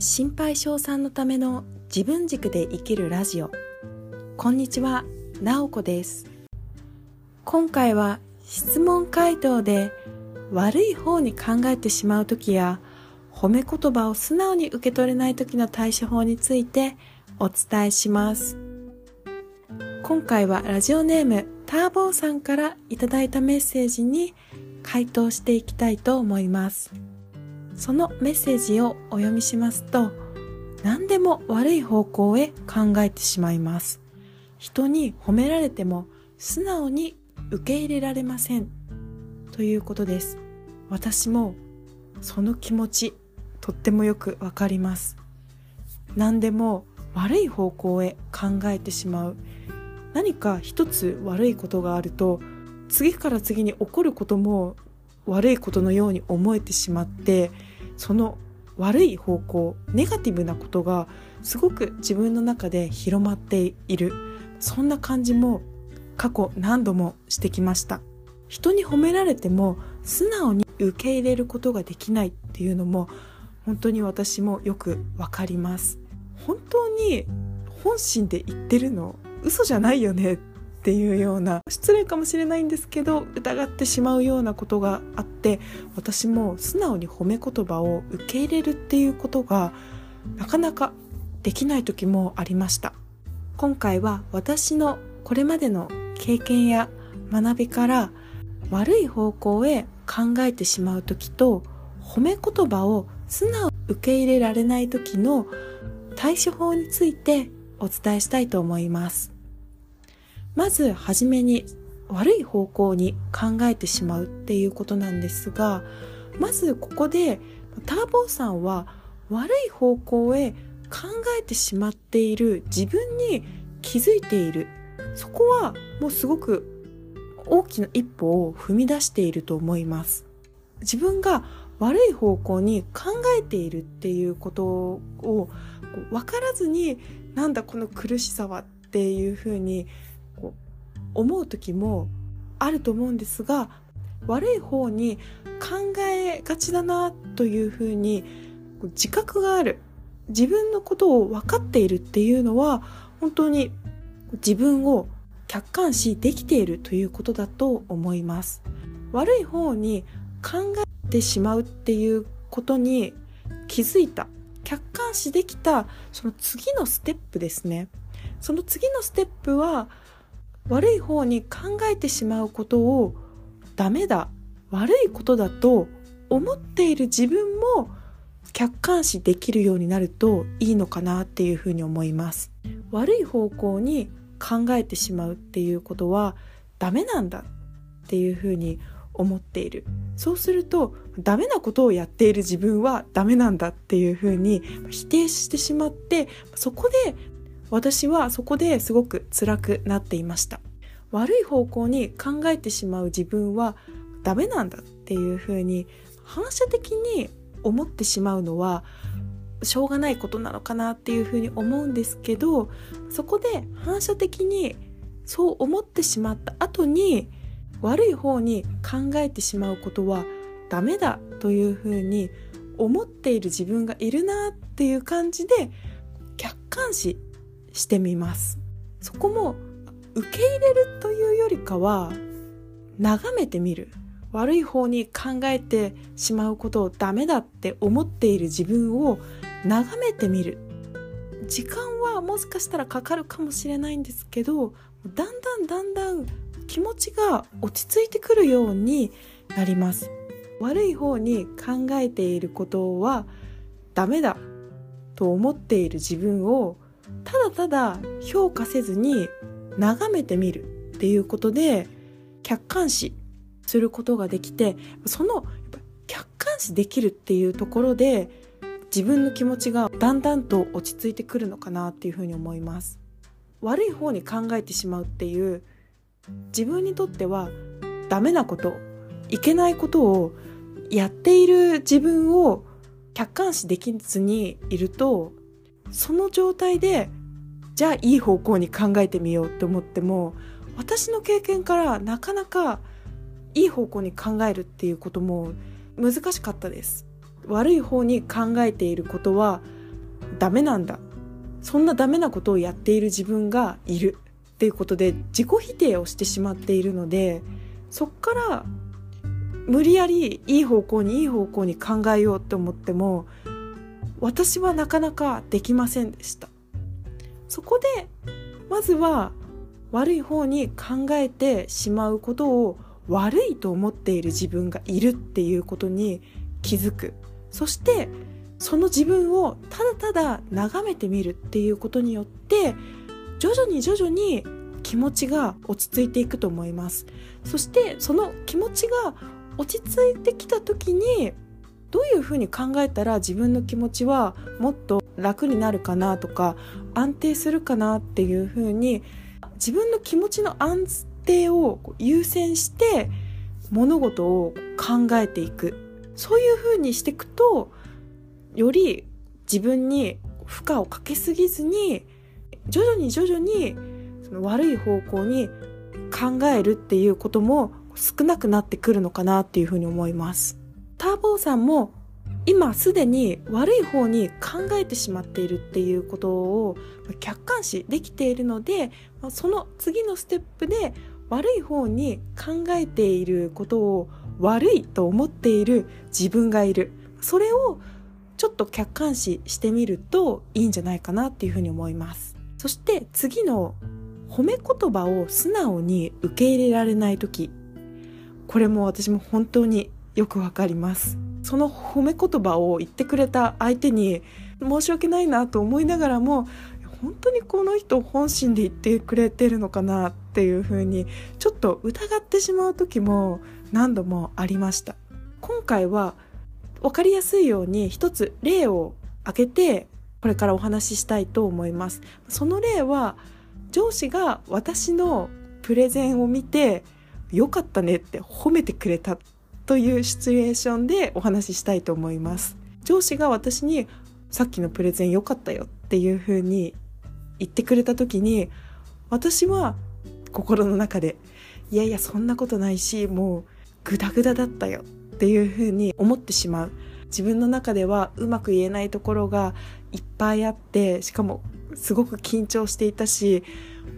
心配性さんのための自分軸で生きるラジオ。こんにちは、なおこです。今回は質問回答で悪い方に考えてしまう時や褒め言葉を素直に受け取れない時の対処法についてお伝えします。今回はラジオネームターボーさんからいただいたメッセージに回答していきたいと思います。そのメッセージをお読みしますと何でも悪い方向へ考えてしまいます。人に褒められても素直に受け入れられません。ということです。私もその気持ちとってもよくわかります。何でも悪い方向へ考えてしまう。何か一つ悪いことがあると次から次に起こることも悪いことのように思えてしまってその悪い方向ネガティブなことがすごく自分の中で広まっている。そんな感じも過去何度もしてきました。人に褒められても素直に受け入れることができないっていうのも本当に私もよくわかります。本当に本心で言ってるの？嘘じゃないよね。っっていうような失礼かもしれないんですけど疑ってしまうようなことがあって私も素直に褒め言葉を受け入れるっていうことがなかなかできない時もありました。今回は私のこれまでの経験や学びから悪い方向へ考えてしまう時と褒め言葉を素直に受け入れられない時の対処法についてお伝えしたいと思います。まずはじめに悪い方向に考えてしまうっていうことなんですがまずここでターボーさんは悪い方向へ考えてしまっている自分に気づいている。そこはもうすごく大きな一歩を踏み出していると思います。自分が悪い方向に考えているっていうことを分からずになんだこの苦しさはっていうふうに思う時もあると思うんですが悪い方に考えがちだなというふうに自覚がある。自分のことを分かっているっていうのは本当に自分を客観視できているということだと思います。悪い方に考えてしまうっていうことに気づいた。客観視できたその次のステップですね。その次のステップは悪い方に考えてしまうことをダメだ悪いことだと思っている自分も客観視できるようになるといいのかなっていうふうに思います。悪い方向に考えてしまうっていうことはダメなんだっていうふうに思っている。そうするとダメなことをやっている自分はダメなんだっていうふうに否定してしまってそこで私はそこですごく辛くなっていました。悪い方向に考えてしまう自分はダメなんだっていうふうに反射的に思ってしまうのはしょうがないことなのかなっていうふうに思うんですけどそこで反射的にそう思ってしまった後に悪い方に考えてしまうことはダメだというふうに思っている自分がいるなっていう感じで客観視してみます。そこも受け入れるというよりかは眺めてみる。悪い方に考えてしまうことをダメだって思っている自分を眺めてみる。時間はもしかしたらかかるかもしれないんですけどだんだんだんだん気持ちが落ち着いてくるようになります。悪い方に考えていることはダメだと思っている自分をただただ評価せずに眺めてみるっていうことで客観視することができてその客観視できるっていうところで自分の気持ちがだんだんと落ち着いてくるのかなっていうふうに思います。悪い方に考えてしまうっていう自分にとってはダメなこといけないことをやっている自分を客観視できずにいるとその状態でじゃあいい方向に考えてみようって思っても私の経験からなかなかいい方向に考えるっていうことも難しかったです。悪い方に考えていることはダメなんだ。そんなダメなことをやっている自分がいるっていうことで自己否定をしてしまっているのでそっから無理やりいい方向にいい方向に考えようって思っても私はなかなかできませんでした。そこでまずは悪い方に考えてしまうことを悪いと思っている自分がいるっていうことに気づく。そしてその自分をただただ眺めてみるっていうことによって徐々に徐々に気持ちが落ち着いていくと思います。そしてその気持ちが落ち着いてきた時にどういうふうに考えたら自分の気持ちはもっと楽になるかなとか安定するかなっていうふうに自分の気持ちの安定を優先して物事を考えていくそういうふうにしていくとより自分に負荷をかけすぎずに徐々に徐々にその悪い方向に考えるっていうことも少なくなってくるのかなっていうふうに思います。ターボーさんも今すでに悪い方に考えてしまっているっていうことを客観視できているのでその次のステップで悪い方に考えていることを悪いと思っている自分がいる。それをちょっと客観視してみるといいんじゃないかなっていうふうに思います。そして次の褒め言葉を素直に受け入れられない時。これも私も本当によくわかります。その褒め言葉を言ってくれた相手に申し訳ないなと思いながらも本当にこの人本心で言ってくれてるのかなっていうふうにちょっと疑ってしまう時も何度もありました。今回は分かりやすいように一つ例を挙げてこれからお話ししたいと思います。その例は上司が私のプレゼンを見てよかったねって褒めてくれたというシチュエーションでお話ししたいと思います。上司が私にさっきのプレゼン良かったよっていう風に言ってくれた時に私は心の中でいやいやそんなことないしもうグダグダだったよっていう風に思ってしまう。自分の中ではうまく言えないところがいっぱいあってしかもすごく緊張していたし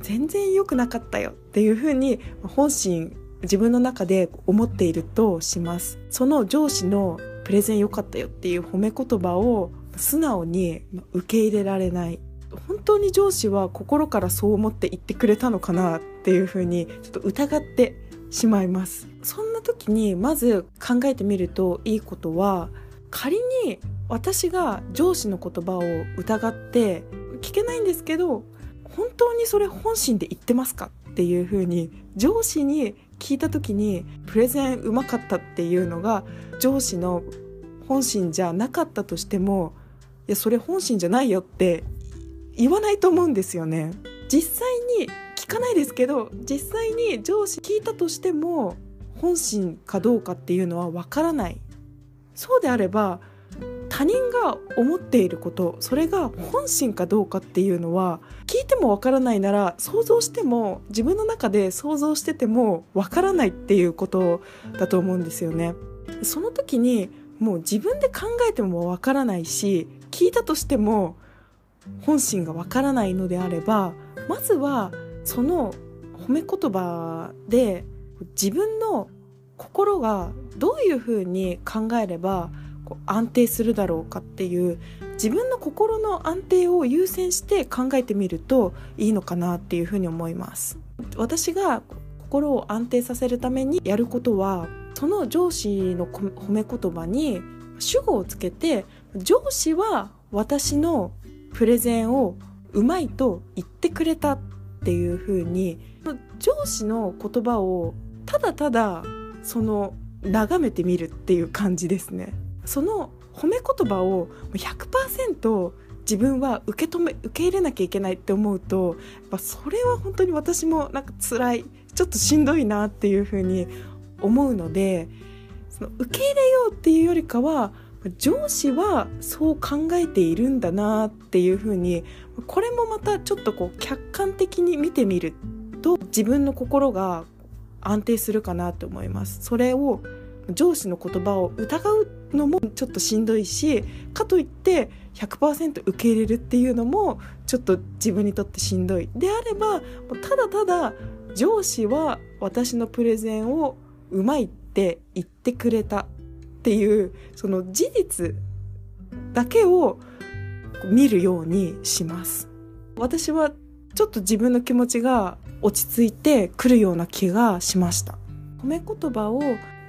全然良くなかったよっていう風に本心自分の中で思っているとします。その上司のプレゼン良かったよっていう褒め言葉を素直に受け入れられない。本当に上司は心からそう思って言ってくれたのかなっていうふうにちょっと疑ってしまいます。そんな時にまず考えてみるといいことは仮に私が上司の言葉を疑って聞けないんですけど本当にそれ本心で言ってますかっていうふうに上司に聞いた時にプレゼンうまかったっていうのが上司の本心じゃなかったとしてもいやそれ本心じゃないよって言わないと思うんですよね実際に聞かないですけど実際に上司聞いたとしても本心かどうかっていうのはわからない。そうであれば他人が思っていることそれが本心かどうかっていうのは聞いてもわからないなら想像しても自分の中で想像しててもわからないっていうことだと思うんですよね。その時にもう自分で考えてもわからないし聞いたとしても本心がわからないのであればまずはその褒め言葉で自分の心がどういうふうに考えればこう安定するだろうかっていう自分の心の安定を優先して考えてみるといいのかなっていうふうに思います私が心を安定させるためにやることはその上司の褒め言葉に主語をつけて上司は私のプレゼンをうまいと言ってくれたっていうふうに上司の言葉をただただその眺めてみるっていう感じですね。その褒め言葉を100%自分は受け止め受け入れなきゃいけないって思うとやっぱそれは本当に私もなんか辛いちょっとしんどいなっていうふうに思うのでその受け入れようっていうよりかは上司はそう考えているんだなっていうふうにこれもまたちょっとこう客観的に見てみると自分の心が安定するかなと思います。それを上司の言葉を疑うのもちょっとしんどいしかといって100%受け入れるっていうのもちょっと自分にとってしんどい。であればただただ上司は私のプレゼンをうまいって言ってくれたっていうその事実だけを見るようにします。私はちょっと自分の気持ちが落ち着いてくるような気がしました。褒め言葉を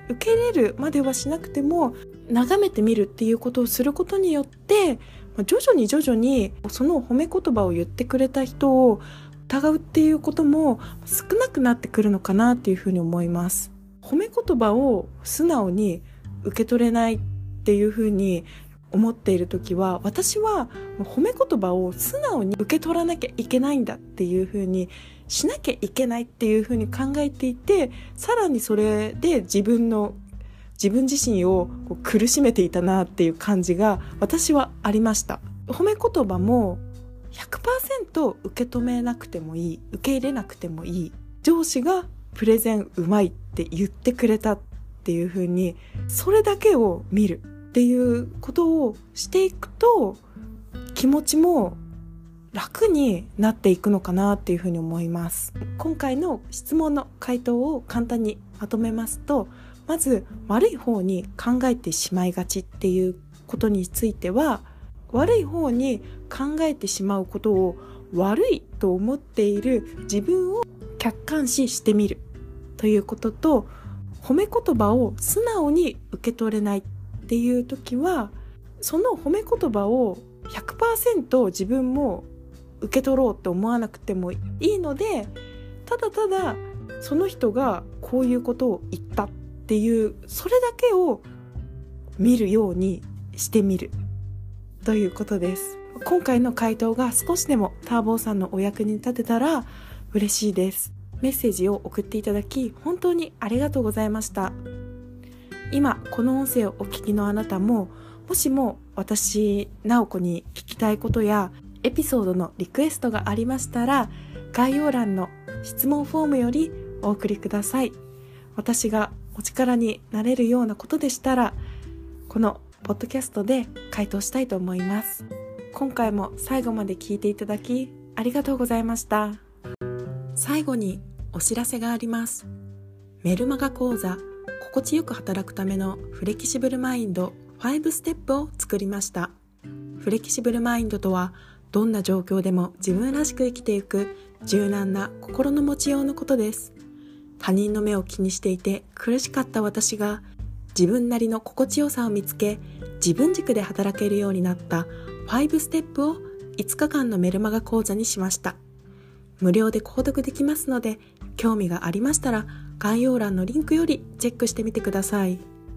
受け入れるまではしなくても眺めてみるっていうことをすることによって徐々に徐々にその褒め言葉を言ってくれた人を疑うっていうことも少なくなってくるのかなっていうふうに思います。褒め言葉を素直に受け取れないっていうふうに思っている時は私は褒め言葉を素直に受け取らなきゃいけないんだっていうふうにしなきゃいけないっていうふうに考えていてさらにそれで自分の自分自身を苦しめていたなっていう感じが私はありました。褒め言葉も100%受け止めなくてもいい受け入れなくてもいい。上司がプレゼンうまいって言ってくれたっていうふうにそれだけを見る。っていうことをしていくと気持ちも楽になっていくのかなっていうふうに思います。今回の質問の回答を簡単にまとめますとまず悪い方に考えてしまいがちっていうことについては悪い方に考えてしまうことを悪いと思っている自分を客観視してみるということと褒め言葉を素直に受け取れないっていう時はその褒め言葉を100%自分も受け取ろうって思わなくてもいいのでただただその人がこういうことを言ったっていうそれだけを見るようにしてみるということです。今回の回答が少しでもターボーさんのお役に立てたら嬉しいです。メッセージを送っていただき本当にありがとうございました。今この音声をお聞きのあなたももしも私直子に聞きたいことやエピソードのリクエストがありましたら概要欄の質問フォームよりお送りください。私がお力になれるようなことでしたらこのポッドキャストで回答したいと思います。今回も最後まで聞いていただきありがとうございました。最後にお知らせがあります。メルマガ講座心地よく働くためのフレキシブルマインド5ステップを作りました。フレキシブルマインドとはどんな状況でも自分らしく生きていく柔軟な心の持ちようのことです。他人の目を気にしていて苦しかった私が自分なりの心地よさを見つけ自分軸で働けるようになった。5ステップを5日間のメルマガ講座にしました。無料で購読できますので興味がありましたら概要欄のリンクよりチェックしてみてください。